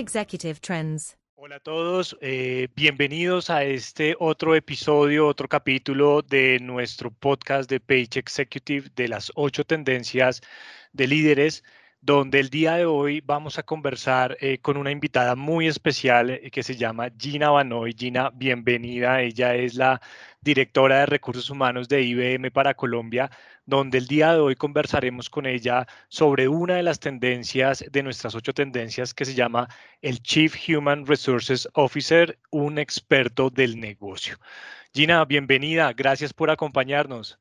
Executive Trends. Hola a todos, eh, bienvenidos a este otro episodio, otro capítulo de nuestro podcast de Page Executive de las ocho tendencias de líderes donde el día de hoy vamos a conversar eh, con una invitada muy especial eh, que se llama Gina Banoy. Gina, bienvenida. Ella es la directora de recursos humanos de IBM para Colombia, donde el día de hoy conversaremos con ella sobre una de las tendencias de nuestras ocho tendencias que se llama el Chief Human Resources Officer, un experto del negocio. Gina, bienvenida. Gracias por acompañarnos.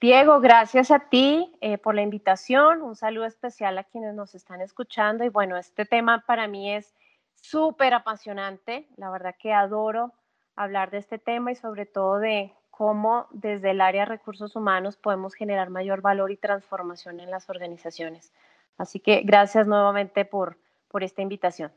Diego, gracias a ti eh, por la invitación. Un saludo especial a quienes nos están escuchando. Y bueno, este tema para mí es súper apasionante. La verdad que adoro hablar de este tema y sobre todo de cómo desde el área de recursos humanos podemos generar mayor valor y transformación en las organizaciones. Así que gracias nuevamente por, por esta invitación.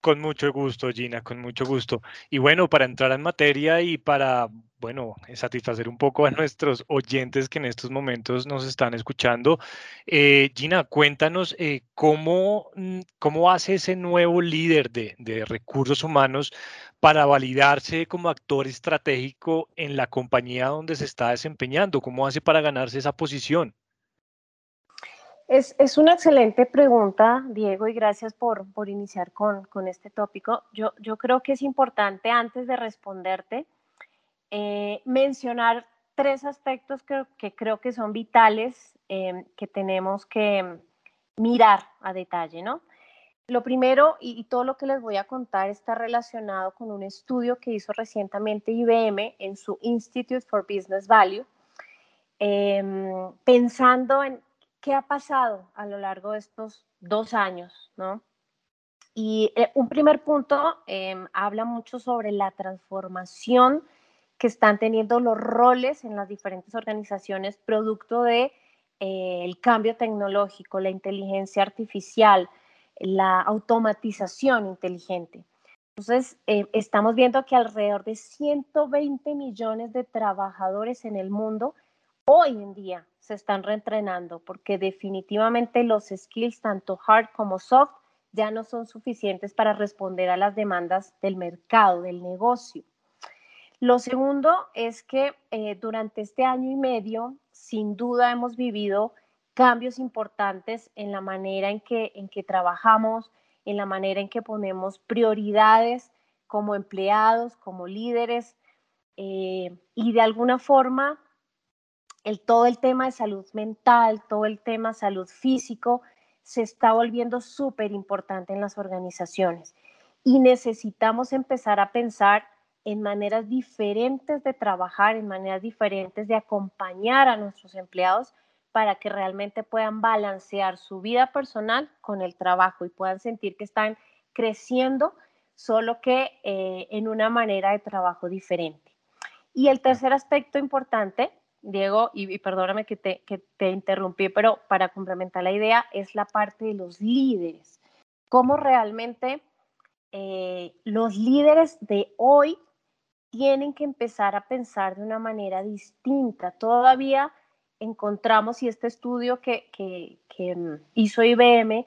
Con mucho gusto, Gina, con mucho gusto. Y bueno, para entrar en materia y para, bueno, satisfacer un poco a nuestros oyentes que en estos momentos nos están escuchando, eh, Gina, cuéntanos eh, cómo, mm, cómo hace ese nuevo líder de, de recursos humanos para validarse como actor estratégico en la compañía donde se está desempeñando, cómo hace para ganarse esa posición. Es, una excelente pregunta, Diego, y gracias por, iniciar con, este tópico. Yo, yo, creo que es importante, antes de responderte, eh, mencionar tres aspectos que, que, creo que son vitales, eh, que tenemos que mirar a detalle, ¿no? Lo primero, y, todo lo que les voy a contar está relacionado con un estudio que hizo recientemente IBM en su Institute for Business Value, em, pensando en qué ha pasado a lo largo de estos dos años, ¿no? Y eh, un primer punto em, habla mucho sobre la transformación que están teniendo los roles en las diferentes organizaciones producto de eh, el cambio tecnológico, la inteligencia artificial, la automatización inteligente. Entonces, eh, estamos viendo que alrededor de 120 millones de trabajadores en el mundo hoy en día se están reentrenando porque definitivamente los skills, tanto hard como soft, ya no son suficientes para responder a las demandas del mercado, del negocio. Lo segundo es que eh, durante este año y medio, sin duda hemos vivido cambios importantes en la manera en que, en que trabajamos, en la manera en que ponemos prioridades como empleados, como líderes, eh, y de alguna forma el, todo el tema de salud mental, todo el tema de salud físico, se está volviendo súper importante en las organizaciones. Y necesitamos empezar a pensar en maneras diferentes de trabajar, en maneras diferentes de acompañar a nuestros empleados para que realmente puedan balancear su vida personal con el trabajo y puedan sentir que están creciendo, solo que eh, en una manera de trabajo diferente. Y el tercer aspecto importante Diego, y, perdóname que te, que te interrumpí, pero para complementar la idea, es la parte de los líderes. Cómo realmente eh, los líderes de hoy tienen que empezar a pensar de una manera distinta. Todavía encontramos, y este estudio que, que, que mm, hizo IBM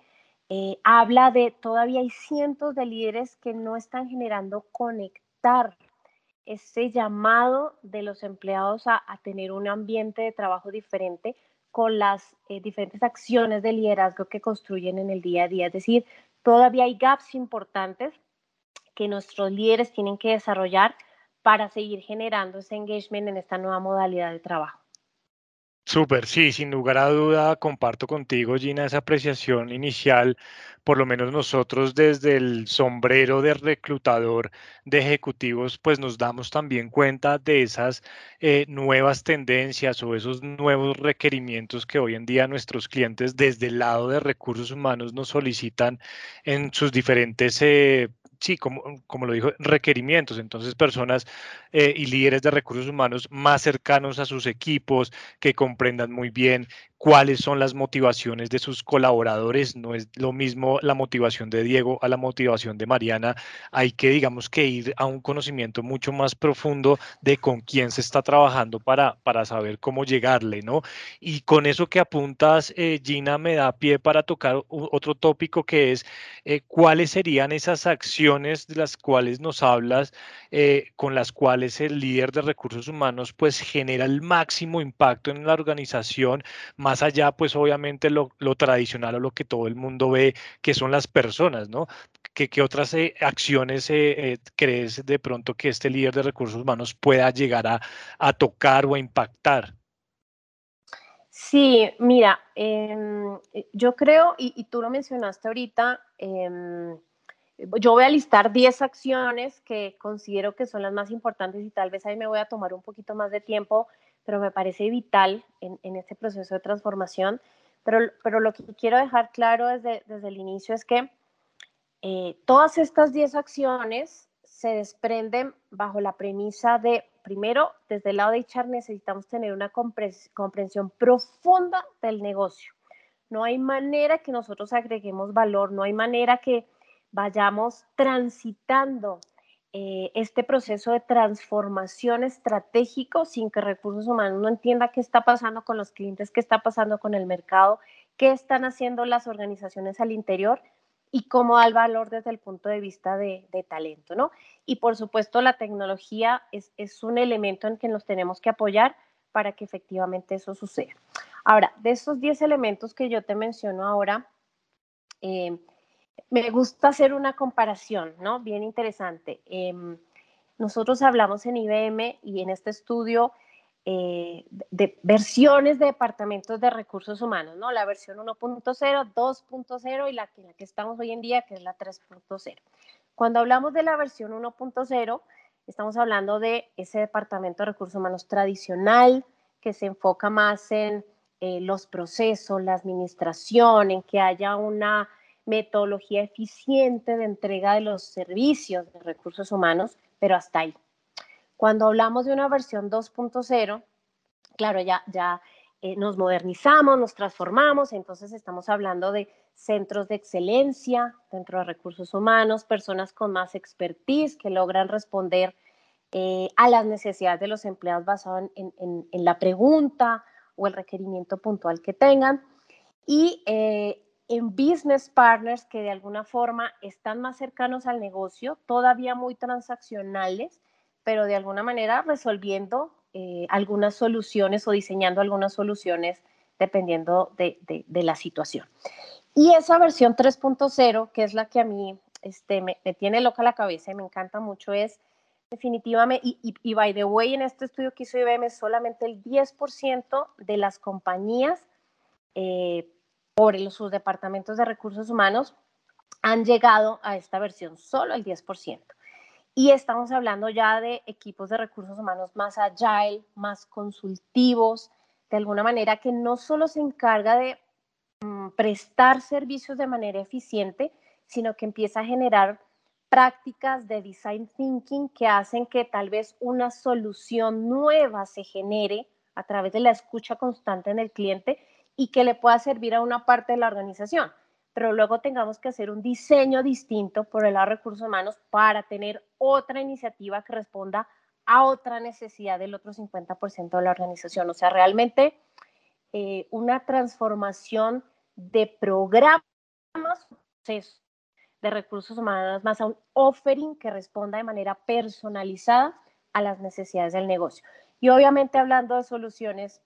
eh, habla de, todavía hay cientos de líderes que no están generando conectar ese llamado de los empleados a, tener un ambiente de trabajo diferente con las eh, diferentes acciones de liderazgo que construyen en el día a día. Es decir, todavía hay gaps importantes que nuestros líderes tienen que desarrollar para seguir generando ese engagement en esta nueva modalidad de trabajo. Súper, sí, sin lugar a duda comparto contigo, Gina, esa apreciación inicial. Por lo menos nosotros desde el sombrero de reclutador de ejecutivos, pues nos damos también cuenta de esas eh, nuevas tendencias o esos nuevos requerimientos que hoy en día nuestros clientes desde el lado de recursos humanos nos solicitan en sus diferentes eh, sí, como, como lo dijo, requerimientos. Entonces, personas eh, y líderes de recursos humanos más cercanos a sus equipos, que comprendan muy bien cuáles son las motivaciones de sus colaboradores. No es lo mismo la motivación de Diego a la motivación de Mariana. Hay que, digamos, que ir a un conocimiento mucho más profundo de con quién se está trabajando para, para saber cómo llegarle, ¿no? Y con eso que apuntas, eh, Gina, me da pie para tocar otro tópico que es eh, cuáles serían esas acciones de las cuales nos hablas, eh, con las cuales el líder de recursos humanos pues genera el máximo impacto en la organización, allá pues obviamente lo, tradicional o lo que todo el mundo ve, que son las personas, ¿no? ¿Qué, otras acciones crees de pronto que este líder de recursos humanos pueda llegar a, a tocar o a impactar? Sí, mira, em, eh, yo creo, y, tú lo mencionaste ahorita, em, yo voy a listar 10 acciones que considero que son las más importantes y tal vez ahí me voy a tomar un poquito más de tiempo, pero me parece vital en, este proceso de transformación. Pero, pero, lo que quiero dejar claro desde, desde el inicio es que eh, todas estas 10 acciones se desprenden bajo la premisa de primero, desde el lado de HR necesitamos tener una comprensión profunda del negocio. No hay manera que nosotros agreguemos valor, no hay manera que vayamos transitando eh, este proceso de transformación estratégico sin que recursos humanos no entienda qué está pasando con los clientes, qué está pasando con el mercado, qué están haciendo las organizaciones al interior y cómo da el valor desde el punto de vista de, talento, ¿no? Y por supuesto la tecnología es, un elemento en que nos tenemos que apoyar para que efectivamente eso suceda. Ahora, de esos 10 elementos que yo te menciono ahora, eh, me gusta hacer una comparación, ¿no? Bien interesante. Em, nosotros hablamos en IBM y en este estudio eh, de versiones de departamentos de recursos humanos, ¿no? La versión 1.0, 2.0 y la que, la que estamos hoy en día, que es la 3.0. Cuando hablamos de la versión 1.0, estamos hablando de ese departamento de recursos humanos tradicional que se enfoca más en eh, los procesos, la administración, en que haya una metodología eficiente de entrega de los servicios de recursos humanos, pero hasta ahí. Cuando hablamos de una versión 2.0, claro, ya, ya eh, nos modernizamos, nos transformamos, entonces estamos hablando de centros de excelencia dentro de recursos humanos, personas con más expertise que logran responder eh, a las necesidades de los empleados basado en, la pregunta o el requerimiento puntual que tengan. Y eh, en business partners que de alguna forma están más cercanos al negocio, todavía muy transaccionales, pero de alguna manera resolviendo eh, algunas soluciones o diseñando algunas soluciones dependiendo de, la situación. Y esa versión 3.0, que es la que a mí este, me, tiene loca la cabeza y me encanta mucho, es definitivamente, y, y, by the way, en este estudio que hizo IBM, solamente el 10% de las compañías eh, por sus departamentos de recursos humanos han llegado a esta versión, solo el 10%. Y estamos hablando ya de equipos de recursos humanos más agile, más consultivos, de alguna manera que no solo se encarga de mm, prestar servicios de manera eficiente, sino que empieza a generar prácticas de design thinking que hacen que tal vez una solución nueva se genere a través de la escucha constante en el cliente y que le pueda servir a una parte de la organización pero luego tengamos que hacer un diseño distinto por el lado de recursos humanos para tener otra iniciativa que responda a otra necesidad del otro 50% de la organización. O sea, realmente eh, una transformación de programas de recursos humanos más a un offering que responda de manera personalizada a las necesidades del negocio. Y obviamente hablando de soluciones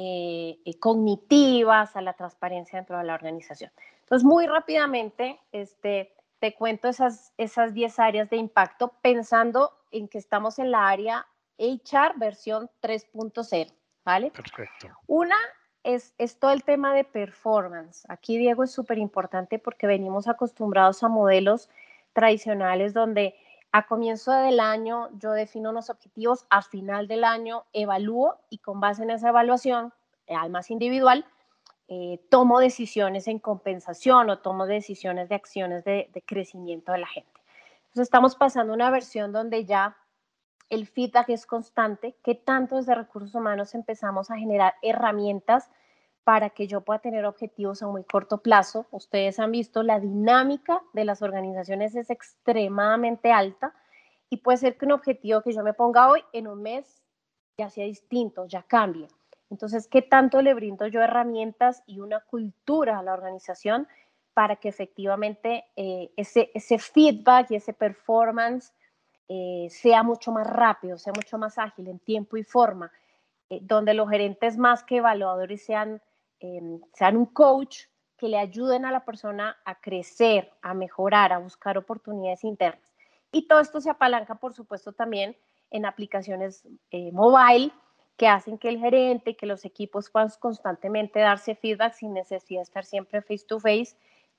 eh, eh, cognitivas, a la transparencia dentro de la organización. Entonces, muy rápidamente, este, te cuento esas, esas 10 áreas de impacto pensando en que estamos en la área HR versión 3.0, ¿vale? Perfecto. Una es, es, todo el tema de performance. Aquí, Diego, es súper importante porque venimos acostumbrados a modelos tradicionales donde a comienzo del año yo defino unos objetivos, a final del año evalúo y con base en esa evaluación, al más individual, eh, tomo decisiones en compensación o tomo decisiones de acciones de, crecimiento de la gente. Entonces estamos pasando una versión donde ya el feedback es constante, que tanto desde recursos humanos empezamos a generar herramientas para que yo pueda tener objetivos a muy corto plazo. Ustedes han visto la dinámica de las organizaciones es extremadamente alta y puede ser que un objetivo que yo me ponga hoy en un mes ya sea distinto, ya cambie. Entonces, ¿qué tanto le brindo yo herramientas y una cultura a la organización para que efectivamente eh, ese, feedback y ese performance eh, sea mucho más rápido, sea mucho más ágil en tiempo y forma, eh, donde los gerentes más que evaluadores sean Em, sean un coach que le ayuden a la persona a crecer, a mejorar, a buscar oportunidades internas. Y todo esto se apalanca, por supuesto, también en aplicaciones eh, mobile que hacen que el gerente, que los equipos puedan constantemente darse feedback sin necesidad de estar siempre face to face,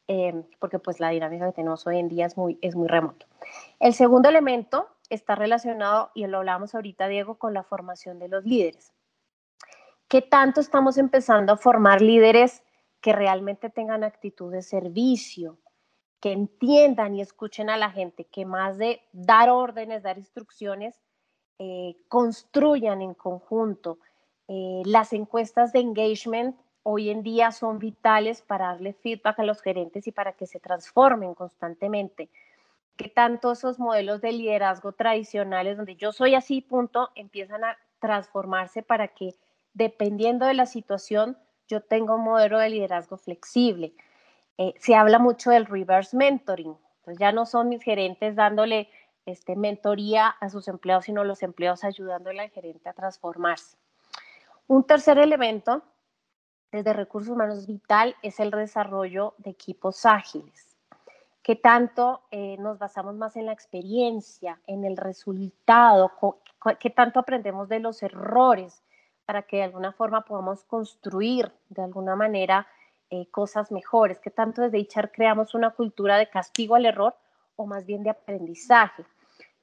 em, porque pues la dinámica que tenemos hoy en día es muy, es muy remoto. El segundo elemento está relacionado, y lo hablamos ahorita, Diego, con la formación de los líderes. ¿Qué tanto estamos empezando a formar líderes que realmente tengan actitud de servicio, que entiendan y escuchen a la gente, que más de dar órdenes, dar instrucciones, eh, construyan en conjunto? Eh, las encuestas de engagement hoy en día son vitales para darle feedback a los gerentes y para que se transformen constantemente. ¿Qué tanto esos modelos de liderazgo tradicionales, donde yo soy así, punto, empiezan a transformarse para que dependiendo de la situación, yo tengo un modelo de liderazgo flexible. Eh, se habla mucho del reverse mentoring. Entonces ya no son mis gerentes dándole este, mentoría a sus empleados, sino los empleados ayudándole al gerente a transformarse. Un tercer elemento desde recursos humanos vital es el desarrollo de equipos ágiles. Que tanto eh, nos basamos más en la experiencia, en el resultado, qué tanto aprendemos de los errores, para que de alguna forma podamos construir de alguna manera eh, cosas mejores, que tanto desde HR creamos una cultura de castigo al error o más bien de aprendizaje,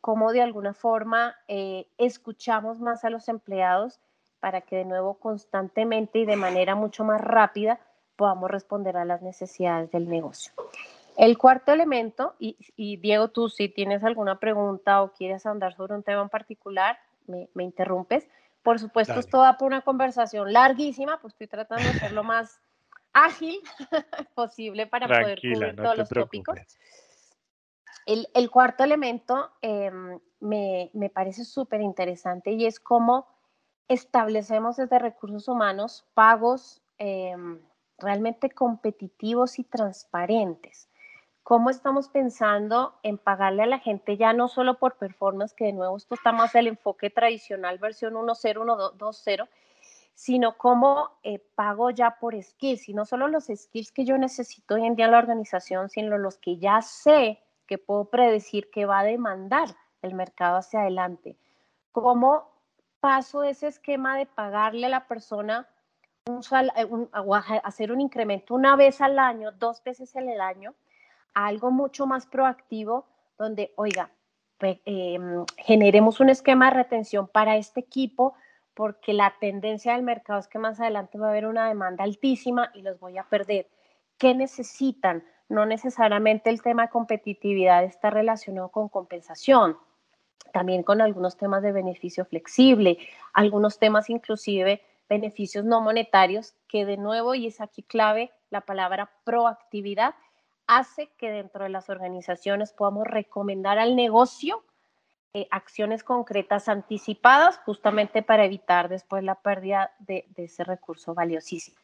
cómo de alguna forma eh, escuchamos más a los empleados para que de nuevo constantemente y de manera mucho más rápida podamos responder a las necesidades del negocio. El cuarto elemento, y, Diego, tú si tienes alguna pregunta o quieres andar sobre un tema en particular, me, me interrumpes, por supuesto, esto da por una conversación larguísima, pues estoy tratando de ser lo más ágil posible para poder cubrir todos los tópicos. El, cuarto elemento em, me, parece súper interesante y es cómo establecemos desde recursos humanos pagos em, realmente competitivos y transparentes cómo estamos pensando en pagarle a la gente ya no solo por performance, que de nuevo esto está más el enfoque tradicional versión 1.0, 1.2.0, sino cómo eh, pago ya por skills, y no solo los skills que yo necesito hoy en día en la organización, sino los que ya sé que puedo predecir que va a demandar el mercado hacia adelante. ¿Cómo paso ese esquema de pagarle a la persona un eh, hacer un incremento una vez al año, dos veces en el año? Algo mucho más proactivo donde, oiga, em, generemos un esquema de retención para este equipo porque la tendencia del mercado es que más adelante va a haber una demanda altísima y los voy a perder. ¿Qué necesitan? No necesariamente el tema de competitividad está relacionado con compensación, también con algunos temas de beneficio flexible, algunos temas inclusive beneficios no monetarios, que de nuevo, y es aquí clave la palabra proactividad, hace que dentro de las organizaciones podamos recomendar al negocio eh, acciones concretas anticipadas justamente para evitar después la pérdida de, ese recurso valiosísimo.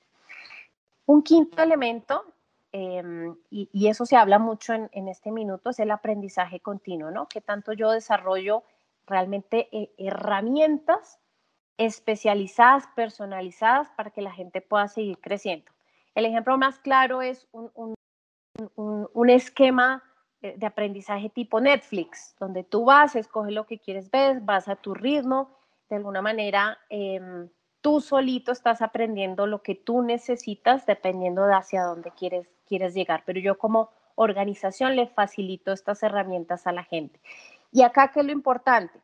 Un quinto elemento, em, y, eso se habla mucho en, este minuto, es el aprendizaje continuo, ¿no? Que tanto yo desarrollo realmente eh, herramientas especializadas, personalizadas para que la gente pueda seguir creciendo. El ejemplo más claro es un un, esquema de aprendizaje tipo Netflix, donde tú vas, escoges lo que quieres ver, vas a tu ritmo, de alguna manera em, tú solito estás aprendiendo lo que tú necesitas dependiendo de hacia dónde quieres, quieres llegar. Pero yo como organización le facilito estas herramientas a la gente. Y acá, ¿qué es lo importante?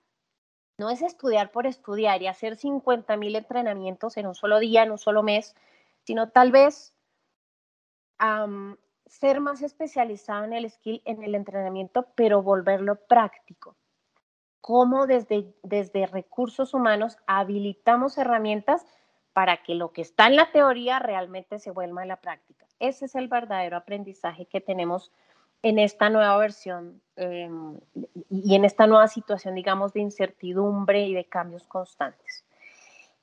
No es estudiar por estudiar y hacer 50 mil entrenamientos en un solo día, en un solo mes, sino tal vez ser más especializado en el skill, en el entrenamiento, pero volverlo práctico. Cómo desde, desde recursos humanos habilitamos herramientas para que lo que está en la teoría realmente se vuelva en la práctica. Ese es el verdadero aprendizaje que tenemos en esta nueva versión em, y en esta nueva situación, digamos, de incertidumbre y de cambios constantes.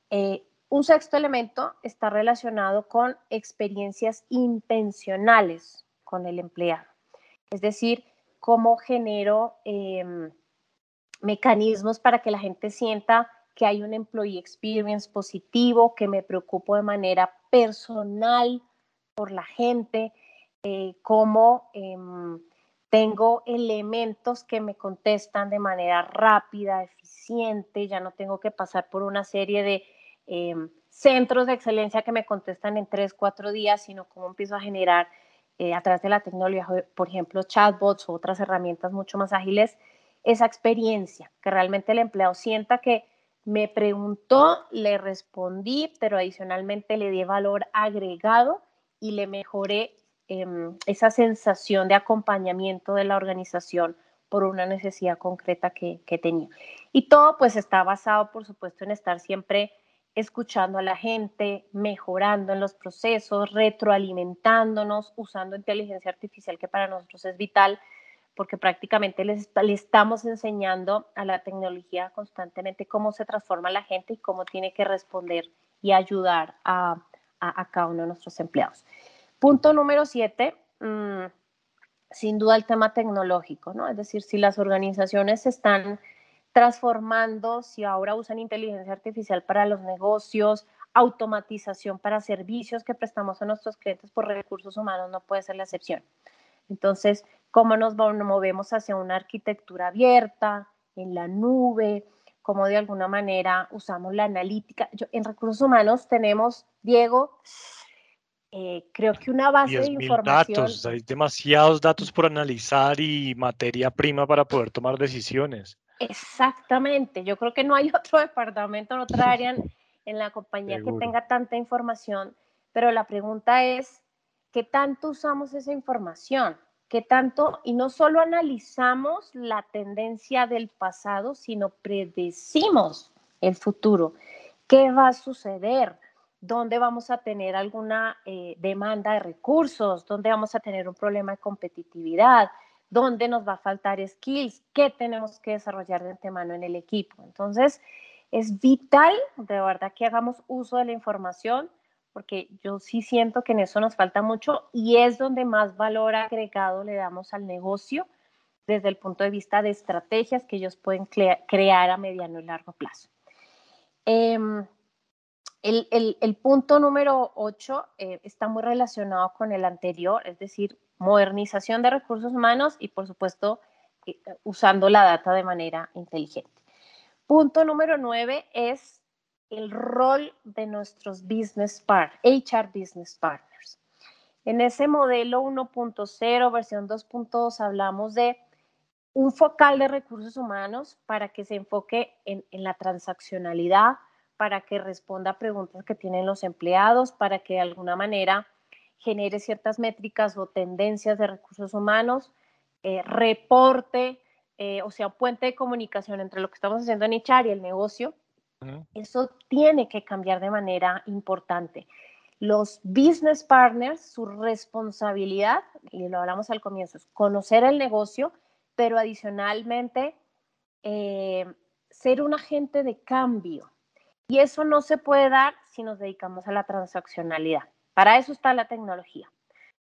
Eh, un sexto elemento está relacionado con experiencias intencionales con el empleado, es decir, cómo genero em, mecanismos para que la gente sienta que hay un employee experience positivo, que me preocupo de manera personal por la gente, eh, cómo em, tengo elementos que me contestan de manera rápida, eficiente, ya no tengo que pasar por una serie de em, centros de excelencia que me contestan en tres, cuatro días, sino cómo empiezo a generar eh, a través de la tecnología, por ejemplo, chatbots o otras herramientas mucho más ágiles, esa experiencia, que realmente el empleado sienta que me preguntó, le respondí, pero adicionalmente le di valor agregado y le mejoré Em, esa sensación de acompañamiento de la organización por una necesidad concreta que, tenía. Y todo pues está basado, por supuesto, en estar siempre escuchando a la gente, mejorando en los procesos, retroalimentándonos, usando inteligencia artificial que para nosotros es vital porque prácticamente le estamos enseñando a la tecnología constantemente cómo se transforma la gente y cómo tiene que responder y ayudar a, cada uno de nuestros empleados. Punto número siete, mm, sin duda el tema tecnológico, ¿no? Es decir, si las organizaciones están transformando, si ahora usan inteligencia artificial para los negocios, automatización para servicios que prestamos a nuestros clientes por recursos humanos, no puede ser la excepción. Entonces, ¿cómo nos movemos hacia una arquitectura abierta, en la nube? ¿Cómo de alguna manera usamos la analítica? en recursos humanos tenemos, Diego, eh, creo que una base de información. datos, hay demasiados datos por analizar y materia prima para poder tomar decisiones. Exactamente, yo creo que no hay otro departamento, otra área en, la compañía que tenga tanta información, pero la pregunta es, ¿qué tanto usamos esa información? ¿Qué tanto, y no solo analizamos la tendencia del pasado, sino predecimos el futuro? ¿Qué va a suceder? dónde vamos a tener alguna eh, demanda de recursos, dónde vamos a tener un problema de competitividad, dónde nos va a faltar skills, qué tenemos que desarrollar de antemano en el equipo. Entonces, es vital, de verdad, que hagamos uso de la información, porque yo sí siento que en eso nos falta mucho y es donde más valor agregado le damos al negocio desde el punto de vista de estrategias que ellos pueden crear a mediano y largo plazo. Em, el, punto número 8 eh, está muy relacionado con el anterior, es decir, modernización de recursos humanos y, por supuesto, eh, usando la data de manera inteligente. Punto número 9 es el rol de nuestros business partners, HR business partners. En ese modelo 1.0, versión 2.2, hablamos de un focal de recursos humanos para que se enfoque en, en la transaccionalidad, para que responda a preguntas que tienen los empleados, para que de alguna manera genere ciertas métricas o tendencias de recursos humanos, eh, reporte, eh, o sea, puente de comunicación entre lo que estamos haciendo en HR y el negocio. Eso tiene que cambiar de manera importante. Los business partners, su responsabilidad, y lo hablamos al comienzo, es conocer el negocio, pero adicionalmente eh, ser un agente de cambio y eso no se puede dar si nos dedicamos a la transaccionalidad. Para eso está la tecnología.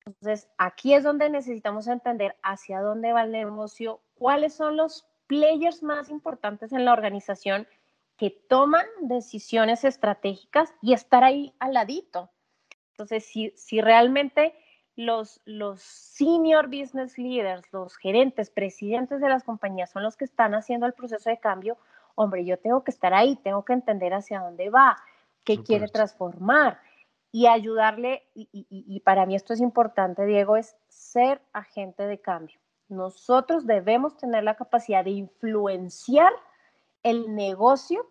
Entonces, aquí es donde necesitamos entender hacia dónde va el negocio, cuáles son los players más importantes en la organización que toman decisiones estratégicas y estar ahí al ladito. Entonces, si, si realmente los, los senior business leaders, los gerentes, presidentes de las compañías son los que están haciendo el proceso de cambio, hombre, yo tengo que estar ahí, tengo que entender hacia dónde va, qué quiere transformar y ayudarle, y, para mí esto es importante, Diego, es ser agente de cambio. Nosotros debemos tener la capacidad de influenciar el negocio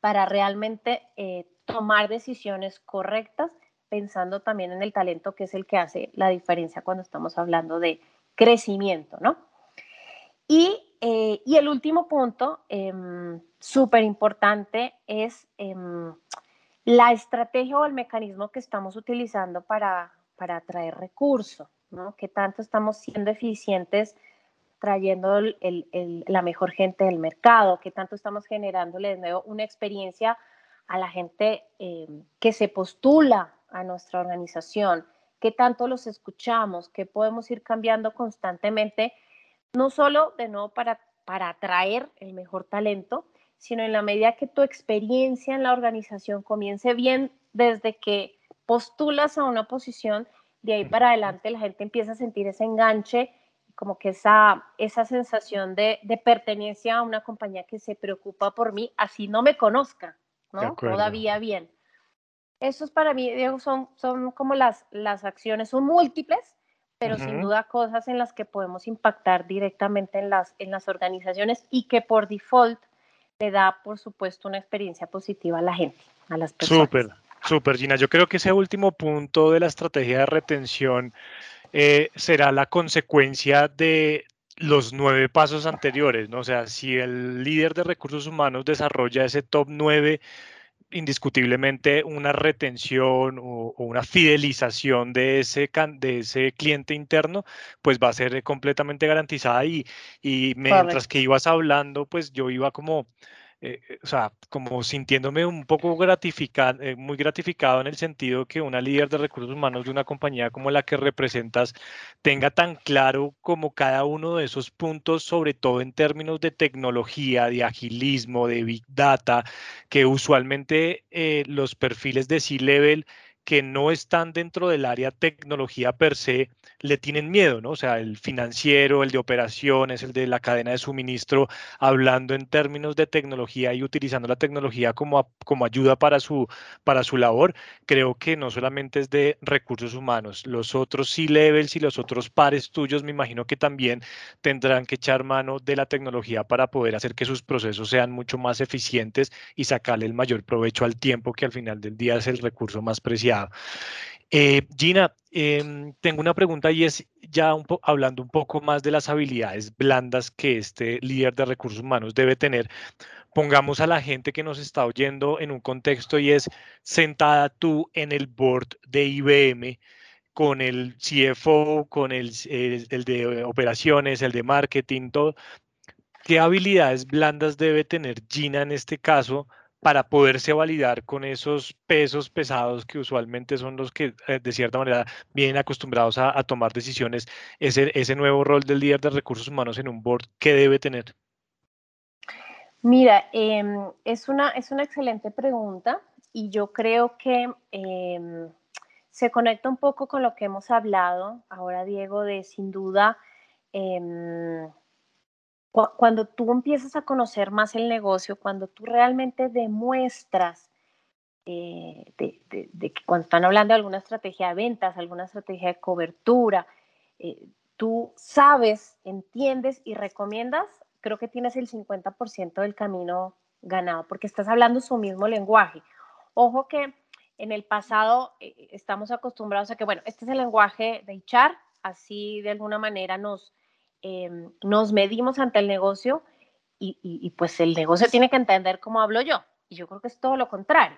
para realmente eh, tomar decisiones correctas, pensando también en el talento que es el que hace la diferencia cuando estamos hablando de crecimiento, ¿no? Y eh, y el último punto, em, súper importante, es em, la estrategia o el mecanismo que estamos utilizando para, para atraer recursos, ¿no? ¿Qué tanto estamos siendo eficientes trayendo la mejor gente del mercado? ¿Qué tanto estamos generándole de nuevo una experiencia a la gente eh, que se postula a nuestra organización? ¿Qué tanto los escuchamos? ¿Qué podemos ir cambiando constantemente? No solo de nuevo para, para atraer el mejor talento, sino en la medida que tu experiencia en la organización comience bien desde que postulas a una posición, de ahí para adelante la gente empieza a sentir ese enganche, como que esa, esa sensación de, de pertenencia a una compañía que se preocupa por mí, así no me conozca, ¿no? Todavía bien. Esos para mí, Diego, son, son como las, las acciones, son múltiples, pero sin duda cosas en las que podemos impactar directamente en las, en las organizaciones y que por default le da, por supuesto, una experiencia positiva a la gente, a las personas. Súper, súper, Gina. Yo creo que ese último punto de la estrategia de retención eh, será la consecuencia de los nueve pasos anteriores, ¿no? O sea, si el líder de recursos humanos desarrolla ese top nueve indiscutiblemente una retención o, una fidelización de ese, de ese cliente interno, pues va a ser completamente garantizada y, y mientras que ibas hablando, pues yo iba como eh, eh, o sea, como sintiéndome un poco gratificado, eh, muy gratificado en el sentido que una líder de recursos humanos de una compañía como la que representas tenga tan claro como cada uno de esos puntos, sobre todo en términos de tecnología, de agilismo, de big data, que usualmente los perfiles de C-Level que no están dentro del área tecnología per se, le tienen miedo, ¿no? O sea, el financiero, el de operaciones, el de la cadena de suministro, hablando en términos de tecnología y utilizando la tecnología como, como ayuda para su, para su labor, creo que no solamente es de recursos humanos, los otros C-levels y los otros pares tuyos, me imagino que también tendrán que echar mano de la tecnología para poder hacer que sus procesos sean mucho más eficientes y sacarle el mayor provecho al tiempo que al final del día es el recurso más preciado. Eh, Gina, em, tengo una pregunta y es ya hablando un poco más de las habilidades blandas que este líder de recursos humanos debe tener. Pongamos a la gente que nos está oyendo en un contexto y es sentada tú en el board de IBM con el CFO, con el, el de operaciones, el de marketing, todo. ¿Qué habilidades blandas debe tener Gina en este caso para poderse validar con esos pesos pesados que usualmente son los que eh, de cierta manera vienen acostumbrados a, tomar decisiones, ese, ese nuevo rol del líder de recursos humanos en un board, ¿qué debe tener? Mira, em, es, una, es una excelente pregunta y yo creo que em, se conecta un poco con lo que hemos hablado ahora, Diego, de sin duda em, cuando tú empiezas a conocer más el negocio, cuando tú realmente demuestras eh, de, que cuando están hablando de alguna estrategia de ventas, alguna estrategia de cobertura, eh, tú sabes, entiendes y recomiendas, creo que tienes el 50% del camino ganado, porque estás hablando su mismo lenguaje. Ojo que en el pasado eh, estamos acostumbrados a que, bueno, este es el lenguaje de echar, así de alguna manera nos, Em, nos medimos ante el negocio y, pues el negocio tiene que entender cómo hablo yo. Y yo creo que es todo lo contrario.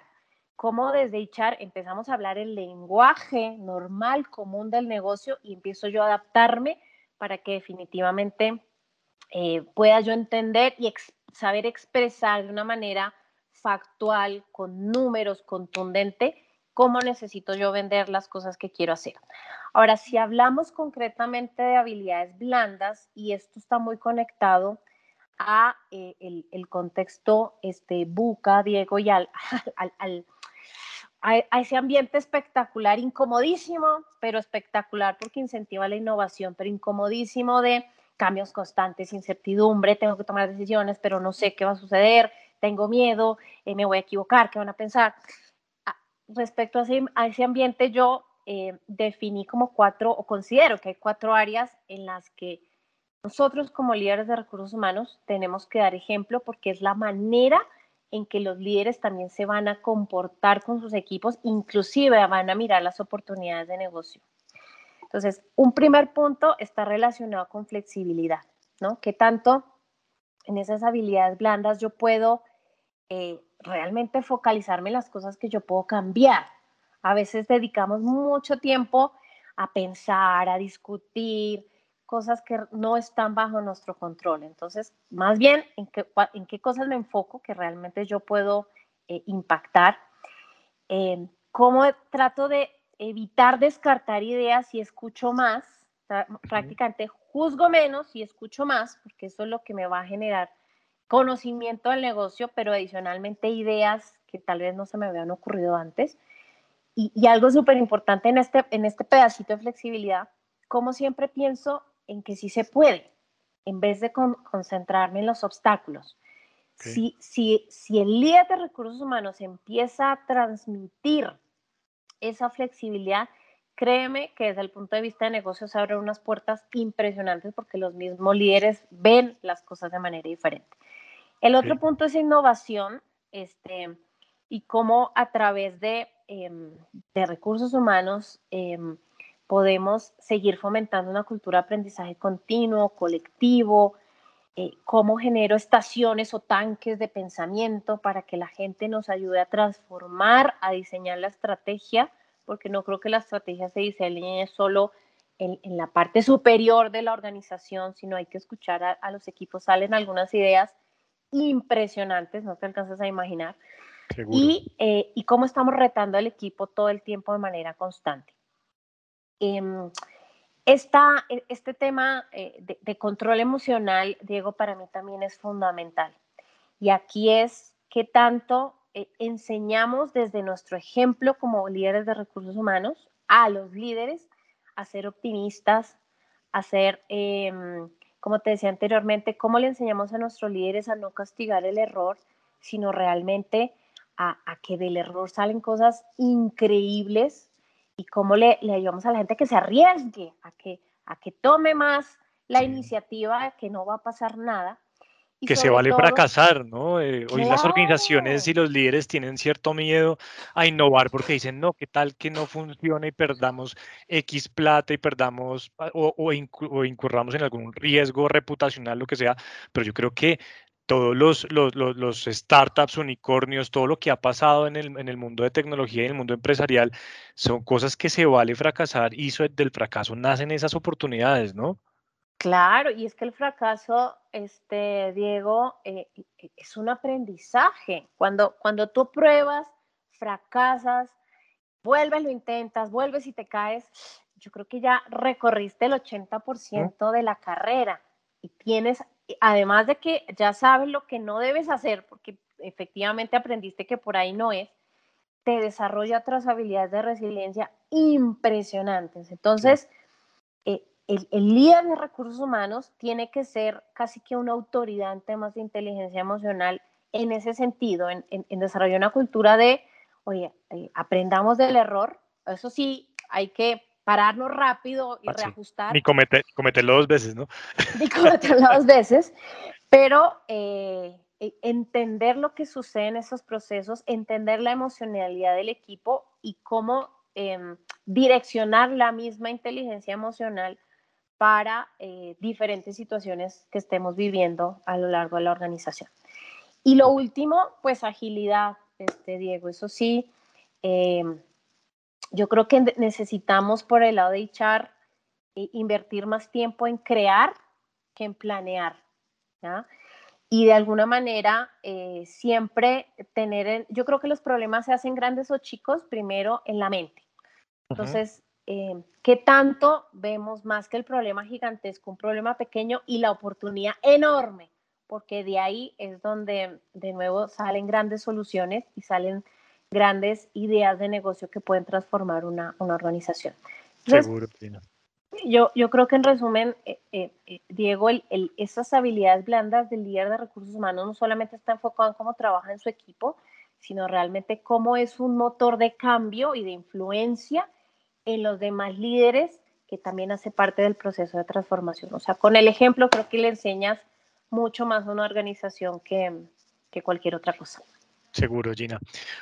Cómo desde HR empezamos a hablar el lenguaje normal, común del negocio y empiezo yo a adaptarme para que definitivamente eh, pueda yo entender y saber expresar de una manera factual, con números, contundente, cómo necesito yo vender las cosas que quiero hacer. Ahora, si hablamos concretamente de habilidades blandas, y esto está muy conectado a eh, el, contexto este, buca, Diego, y al, al, a, ese ambiente espectacular, incomodísimo, pero espectacular porque incentiva la innovación, pero incomodísimo de cambios constantes, incertidumbre, tengo que tomar decisiones, pero no sé qué va a suceder, tengo miedo, eh, me voy a equivocar, qué van a pensar respecto a ese, ambiente, yo eh, definí como cuatro, o considero que hay cuatro áreas en las que nosotros como líderes de recursos humanos tenemos que dar ejemplo porque es la manera en que los líderes también se van a comportar con sus equipos, inclusive van a mirar las oportunidades de negocio. Entonces, un primer punto está relacionado con flexibilidad, ¿no? ¿Qué tanto en esas habilidades blandas yo puedo eh, realmente focalizarme en las cosas que yo puedo cambiar. A veces dedicamos mucho tiempo a pensar, a discutir cosas que no están bajo nuestro control. Entonces, más bien, ¿en qué, en qué cosas me enfoco que realmente yo puedo eh, impactar? Eh, ¿Cómo trato de evitar descartar ideas y escucho más? Prácticamente juzgo menos y escucho más, porque eso es lo que me va a generar conocimiento del negocio, pero adicionalmente ideas que tal vez no se me habían ocurrido antes. Y, algo súper importante en este, en este pedacito de flexibilidad, como siempre pienso en que sí se puede, en vez de concentrarme en los obstáculos. Si, si, si el líder de recursos humanos empieza a transmitir esa flexibilidad, créeme que desde el punto de vista de negocios se abren unas puertas impresionantes porque los mismos líderes ven las cosas de manera diferente. El otro punto es innovación este, y cómo a través de Em, de recursos humanos em, podemos seguir fomentando una cultura de aprendizaje continuo, colectivo, eh, cómo genero estaciones o tanques de pensamiento para que la gente nos ayude a transformar, a diseñar la estrategia, porque no creo que la estrategia se diseñe solo en, la parte superior de la organización, sino hay que escuchar a, a los equipos. Salen algunas ideas impresionantes, no te alcanzas a imaginar. Eh, y, cómo estamos retando al equipo todo el tiempo de manera constante. Em, esta, este tema eh, de, control emocional, Diego, para mí también es fundamental. Y aquí es que tanto eh, enseñamos desde nuestro ejemplo como líderes de recursos humanos a los líderes a ser optimistas, a ser, em, como te decía anteriormente, cómo le enseñamos a nuestros líderes a no castigar el error, sino realmente a, que del error salen cosas increíbles y cómo le, le, ayudamos a la gente a que se arriesgue, a que, a que tome más la iniciativa, que no va a pasar nada. Que se vale fracasar, ¿no? Eh, hoy las organizaciones y los líderes tienen cierto miedo a innovar porque dicen, no, ¿qué tal que no funcione y perdamos X plata y perdamos o, o, incurramos en algún riesgo reputacional, lo que sea? Pero yo creo que todos los, los, los, startups, unicornios, todo lo que ha pasado en el, en el mundo de tecnología y en el mundo empresarial, son cosas que se vale fracasar y del fracaso nacen esas oportunidades, ¿no? Claro, y es que el fracaso, este, Diego, eh, es un aprendizaje. Cuando, cuando tú pruebas, fracasas, vuelves, lo intentas, vuelves y te caes, yo creo que ya recorriste el 80% de la carrera y tienes además de que ya sabes lo que no debes hacer, porque efectivamente aprendiste que por ahí no es, te desarrolla otras habilidades de resiliencia impresionantes. Entonces, el, líder de recursos humanos tiene que ser casi que una autoridad en temas de inteligencia emocional en ese sentido, en, desarrollar una cultura de, oye, eh, aprendamos del error. Eso sí, hay que pararnos rápido y ah, reajustar. Ni cometerlo dos veces, ¿no? Ni cometerlo dos veces, pero eh, e, entender lo que sucede en esos procesos, entender la emocionalidad del equipo y cómo em, direccionar la misma inteligencia emocional para eh, diferentes situaciones que estemos viviendo a lo largo de la organización. Y lo último, pues agilidad, este, Diego, eso sí. Em, yo creo que necesitamos por el lado de echar invertir más tiempo en crear que en planear. Y de alguna manera eh, siempre tener, yo creo que los problemas se hacen grandes o chicos primero en la mente. Entonces, eh, ¿qué tanto vemos más que el problema gigantesco, un problema pequeño y la oportunidad enorme? Porque de ahí es donde de nuevo salen grandes soluciones y salen grandes ideas de negocio que pueden transformar una, una organización. Seguro, Yo, yo creo que en resumen, eh, eh, eh, Diego, el, esas habilidades blandas del líder de recursos humanos no solamente está enfocado en cómo trabaja en su equipo, sino realmente cómo es un motor de cambio y de influencia en los demás líderes que también hace parte del proceso de transformación. O sea, con el ejemplo creo que le enseñas mucho más a una organización que, que cualquier otra cosa. Seguro, Gina.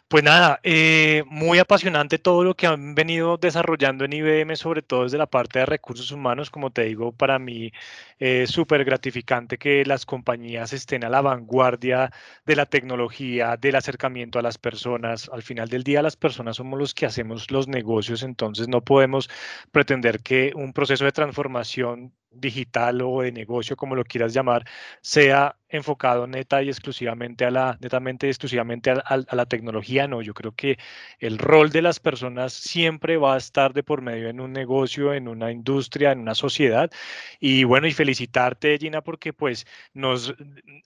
Pues nada, eh, muy apasionante todo lo que han venido desarrollando en IBM, sobre todo desde la parte de recursos humanos. Como te digo, para mí es súper gratificante que las compañías estén a la vanguardia de la tecnología, del acercamiento a las personas. Al final del día, las personas somos los que hacemos los negocios, entonces no podemos pretender que un proceso de transformación digital o de negocio, como lo quieras llamar, sea enfocado neta y exclusivamente a la, netamente y exclusivamente a, la tecnología, no, yo creo que el rol de las personas siempre va a estar de por medio en un negocio, en una industria, en una sociedad. Y bueno, y felicitarte, Gina, porque pues nos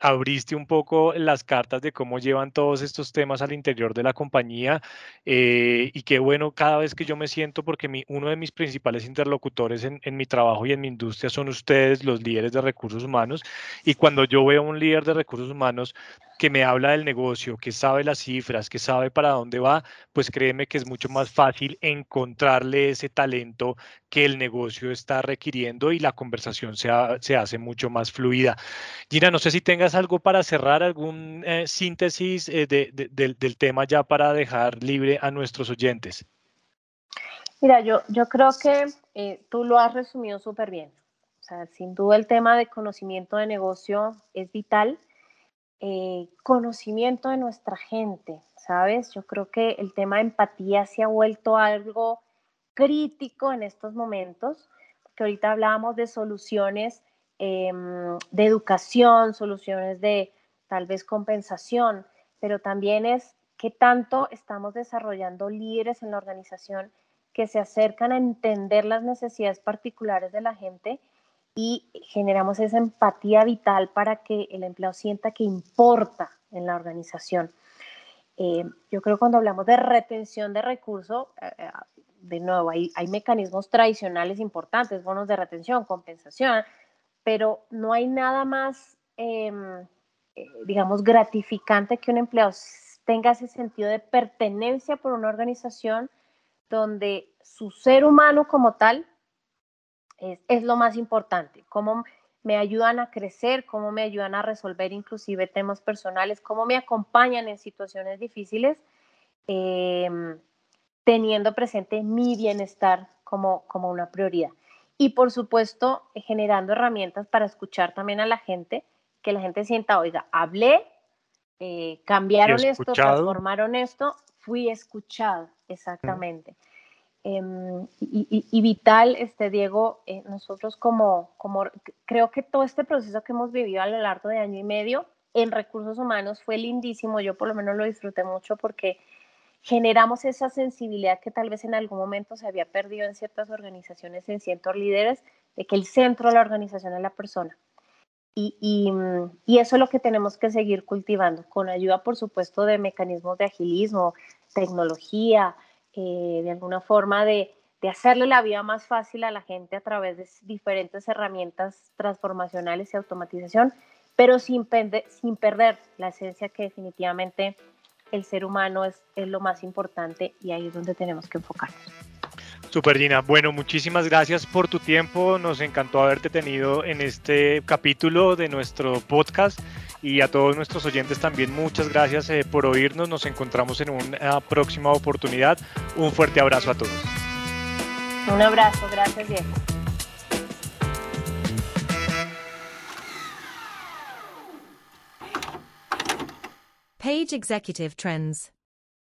abriste un poco las cartas de cómo llevan todos estos temas al interior de la compañía. Eh, y qué bueno cada vez que yo me siento, porque mi, uno de mis principales interlocutores en, en mi trabajo y en mi industria son ustedes, los líderes de recursos humanos. Y cuando yo veo un líder de recursos humanos que me habla del negocio, que sabe las cifras, que sabe para dónde va, pues créeme que es mucho más fácil encontrarle ese talento que el negocio está requiriendo y la conversación se, se hace mucho más fluida. Gina, no sé si tengas algo para cerrar, algún eh, síntesis eh, del tema ya para dejar libre a nuestros oyentes. Mira, yo, yo creo que eh, tú lo has resumido súper bien. O sea, sin duda el tema de conocimiento de negocio es vital. Eh, conocimiento de nuestra gente, ¿sabes? Yo creo que el tema de empatía se ha vuelto algo crítico en estos momentos, porque ahorita hablábamos de soluciones em, de educación, soluciones de tal vez compensación, pero también es qué tanto estamos desarrollando líderes en la organización que se acercan a entender las necesidades particulares de la gente y generamos esa empatía vital para que el empleado sienta que importa en la organización. Eh, yo creo que cuando hablamos de retención de recursos, eh, eh, de nuevo, hay, hay, mecanismos tradicionales importantes, bonos de retención, compensación, pero no hay nada más, em, digamos, gratificante que un empleado tenga ese sentido de pertenencia por una organización donde su ser humano como tal es, lo más importante, cómo me ayudan a crecer, cómo me ayudan a resolver inclusive temas personales, cómo me acompañan en situaciones difíciles, em, teniendo presente mi bienestar como, como una prioridad. Y por supuesto, generando herramientas para escuchar también a la gente, que la gente sienta, oiga, hablé, eh, cambiaron esto, transformaron esto, fui escuchado, exactamente. Em, y, vital, este, Diego, eh, nosotros como, como, creo que todo este proceso que hemos vivido a lo largo de año y medio en recursos humanos fue lindísimo, yo por lo menos lo disfruté mucho porque generamos esa sensibilidad que tal vez en algún momento se había perdido en ciertas organizaciones, en ciertos líderes, de que el centro de la organización es la persona. Y, y, y, eso es lo que tenemos que seguir cultivando, con ayuda, por supuesto, de mecanismos de agilismo, tecnología, eh, de alguna forma de, de, hacerle la vida más fácil a la gente a través de diferentes herramientas transformacionales y automatización, pero sin, sin perder la esencia que definitivamente el ser humano es, es lo más importante y ahí es donde tenemos que enfocarnos. Super Gina, bueno, muchísimas gracias por tu tiempo, nos encantó haberte tenido en este capítulo de nuestro podcast y a todos nuestros oyentes también muchas gracias eh, por oírnos. Nos encontramos en una próxima oportunidad. Un fuerte abrazo a todos. Un abrazo, gracias Diego. Page Executive Trends